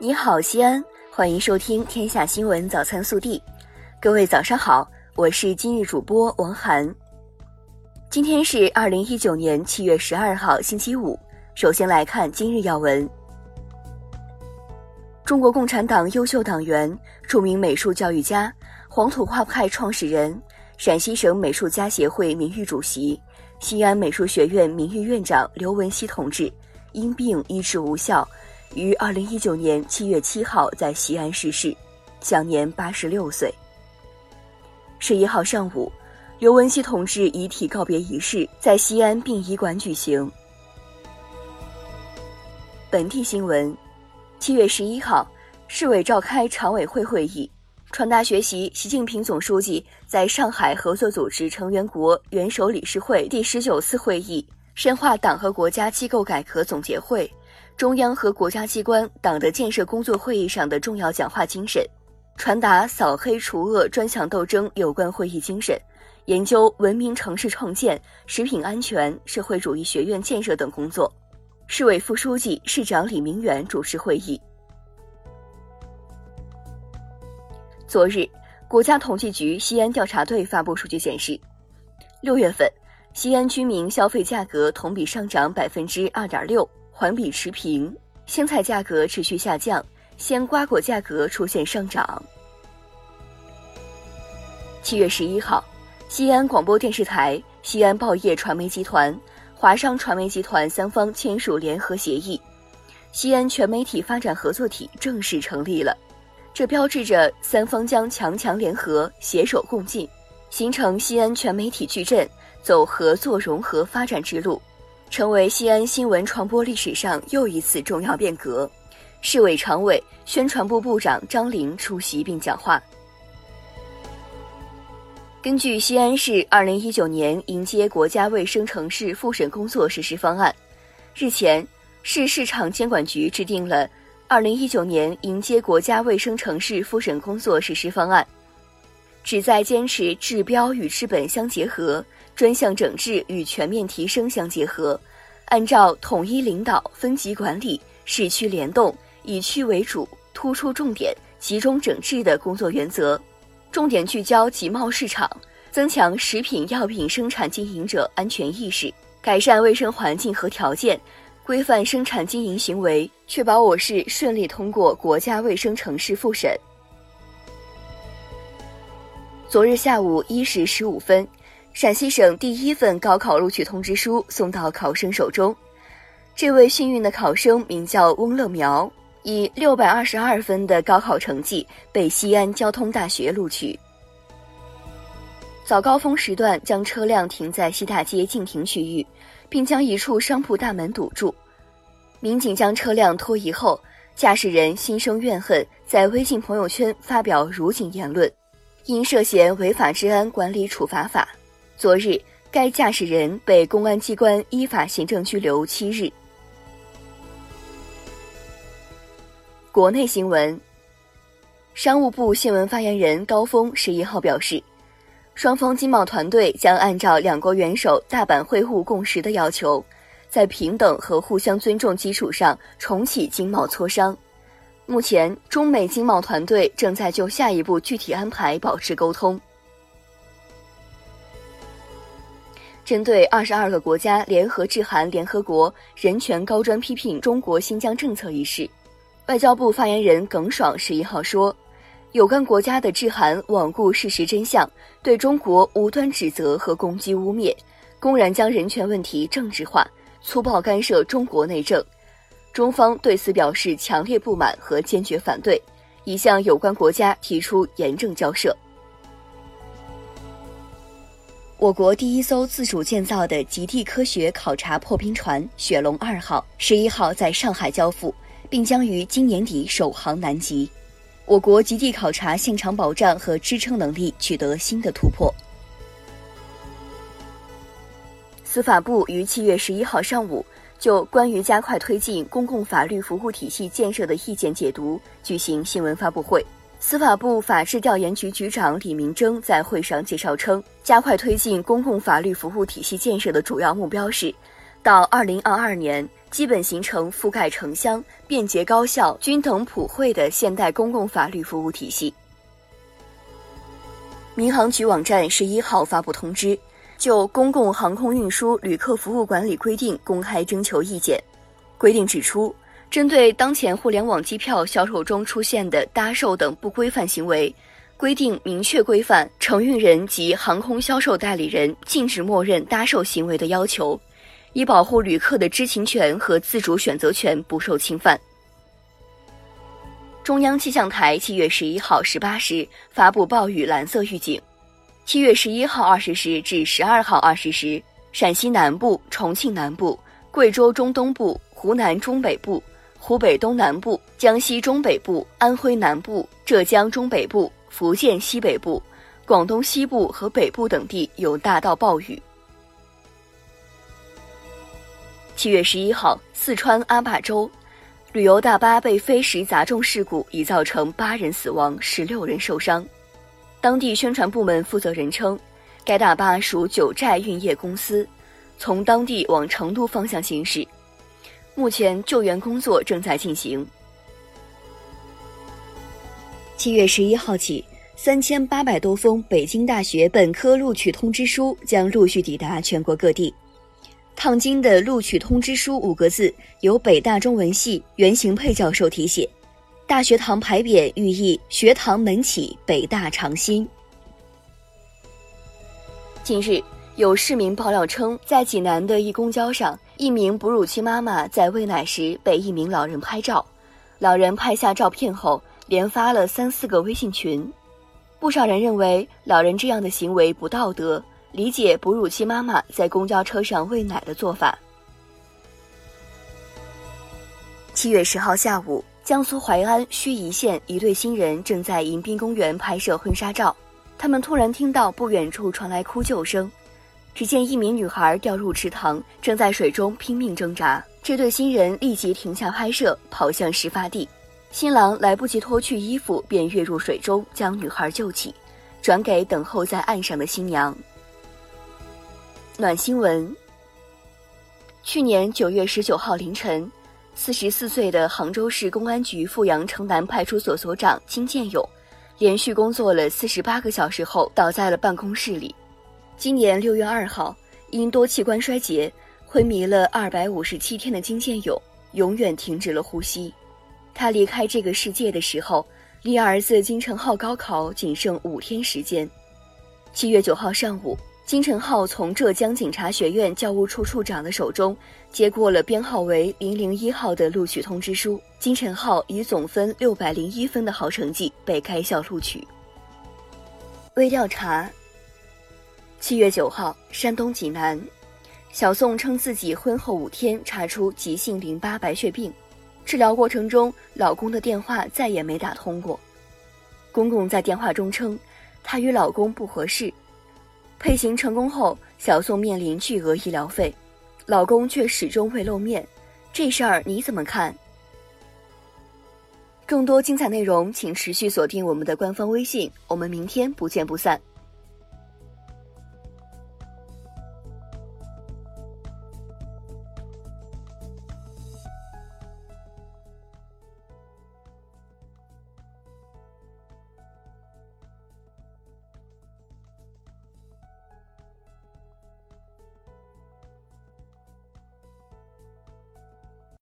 你好，西安，欢迎收听《天下新闻早餐速递》。各位早上好，我是今日主播王涵。今天是二零一九年七月十二号，星期五。首先来看今日要闻：中国共产党优秀党员、著名美术教育家、黄土画派创始人、陕西省美术家协会名誉主席、西安美术学院名誉院长刘文熙同志因病医治无效。于二零一九年七月七号在西安逝世，享年八十六岁。十一号上午，刘文熙同志遗体告别仪式在西安殡仪馆举行。本地新闻：七月十一号，市委召开常委会会议，传达学习习近平总书记在上海合作组织成员国元首理事会第十九次会议深化党和国家机构改革总结会。中央和国家机关党的建设工作会议上的重要讲话精神，传达扫黑除恶专项斗争有关会议精神，研究文明城市创建、食品安全、社会主义学院建设等工作。市委副书记、市长李明远主持会议。昨日，国家统计局西安调查队发布数据显示，六月份，西安居民消费价格同比上涨百分之二点六。环比持平，鲜菜价格持续下降，鲜瓜果价格出现上涨。七月十一号，西安广播电视台、西安报业传媒集团、华商传媒集团三方签署联合协议，西安全媒体发展合作体正式成立了。这标志着三方将强强联合，携手共进，形成西安全媒体矩阵，走合作融合发展之路。成为西安新闻传播历史上又一次重要变革。市委常委、宣传部部长张林出席并讲话。根据西安市二零一九年迎接国家卫生城市复审工作实施方案，日前，市市场监管局制定了二零一九年迎接国家卫生城市复审工作实施方案，旨在坚持治标与治本相结合。专项整治与全面提升相结合，按照统一领导、分级管理、市区联动、以区为主、突出重点、集中整治的工作原则，重点聚焦集贸市场，增强食品药品生产经营者安全意识，改善卫生环境和条件，规范生产经营行为，确保我市顺利通过国家卫生城市复审。昨日下午一时十五分。陕西省第一份高考录取通知书送到考生手中，这位幸运的考生名叫翁乐苗，以六百二十二分的高考成绩被西安交通大学录取。早高峰时段将车辆停在西大街禁停区域，并将一处商铺大门堵住。民警将车辆拖移后，驾驶人心生怨恨，在微信朋友圈发表辱警言论，因涉嫌违法治安管理处罚法。昨日，该驾驶人被公安机关依法行政拘留七日。国内新闻，商务部新闻发言人高峰十一号表示，双方经贸团队将按照两国元首大阪会晤共识的要求，在平等和互相尊重基础上重启经贸磋商。目前，中美经贸团队正在就下一步具体安排保持沟通。针对二十二个国家联合致函联合国人权高专批评中国新疆政策一事，外交部发言人耿爽十一号说，有关国家的致函罔顾事实真相，对中国无端指责和攻击污蔑，公然将人权问题政治化，粗暴干涉中国内政，中方对此表示强烈不满和坚决反对，已向有关国家提出严正交涉。我国第一艘自主建造的极地科学考察破冰船“雪龙二号”十一号在上海交付，并将于今年底首航南极。我国极地考察现场保障和支撑能力取得新的突破。司法部于七月十一号上午就关于加快推进公共法律服务体系建设的意见解读举行新闻发布会。司法部法制调研局局长李明征在会上介绍称，加快推进公共法律服务体系建设的主要目标是，到二零二二年，基本形成覆盖城乡、便捷高效、均等普惠的现代公共法律服务体系。民航局网站十一号发布通知，就《公共航空运输旅客服务管理规定》公开征求意见。规定指出，针对当前互联网机票销售中出现的搭售等不规范行为，规定明确规范承运人及航空销售代理人禁止默认搭售行为的要求，以保护旅客的知情权和自主选择权不受侵犯。中央气象台七月十一号十八时发布暴雨蓝色预警，七月十一号二十时至十二号二十时，陕西南部、重庆南部、贵州中东部。湖南中北部、湖北东南部、江西中北部、安徽南部、浙江中北部、福建西北部、广东西部和北部等地有大到暴雨。七月十一号，四川阿坝州旅游大巴被飞石砸中事故已造成八人死亡、十六人受伤。当地宣传部门负责人称，该大巴属九寨运业公司，从当地往成都方向行驶。目前救援工作正在进行。七月十一号起，三千八百多封北京大学本科录取通知书将陆续抵达全国各地。烫金的录取通知书五个字由北大中文系袁行佩教授题写，大学堂牌匾寓意“学堂门启，北大长新”。近日。有市民爆料称，在济南的一公交上，一名哺乳期妈妈在喂奶时被一名老人拍照，老人拍下照片后连发了三四个微信群。不少人认为老人这样的行为不道德，理解哺乳期妈妈在公交车上喂奶的做法。七月十号下午，江苏淮安盱眙县一对新人正在迎宾公园拍摄婚纱照，他们突然听到不远处传来哭救声。只见一名女孩掉入池塘，正在水中拼命挣扎。这对新人立即停下拍摄，跑向事发地。新郎来不及脱去衣服，便跃入水中将女孩救起，转给等候在岸上的新娘。暖新闻：去年九月十九号凌晨，四十四岁的杭州市公安局富阳城南派出所所长金建勇，连续工作了四十八个小时后倒在了办公室里。今年六月二号，因多器官衰竭昏迷了二百五十七天的金建勇，永远停止了呼吸。他离开这个世界的时候，离儿子金成浩高考仅剩五天时间。七月九号上午，金晨浩从浙江警察学院教务处处长的手中接过了编号为零零一号的录取通知书。金晨浩以总分六百零一分的好成绩被该校录取。微调查。七月九号，山东济南，小宋称自己婚后五天查出急性淋巴白血病，治疗过程中老公的电话再也没打通过。公公在电话中称，她与老公不合适。配型成功后，小宋面临巨额医疗费，老公却始终未露面，这事儿你怎么看？更多精彩内容，请持续锁定我们的官方微信，我们明天不见不散。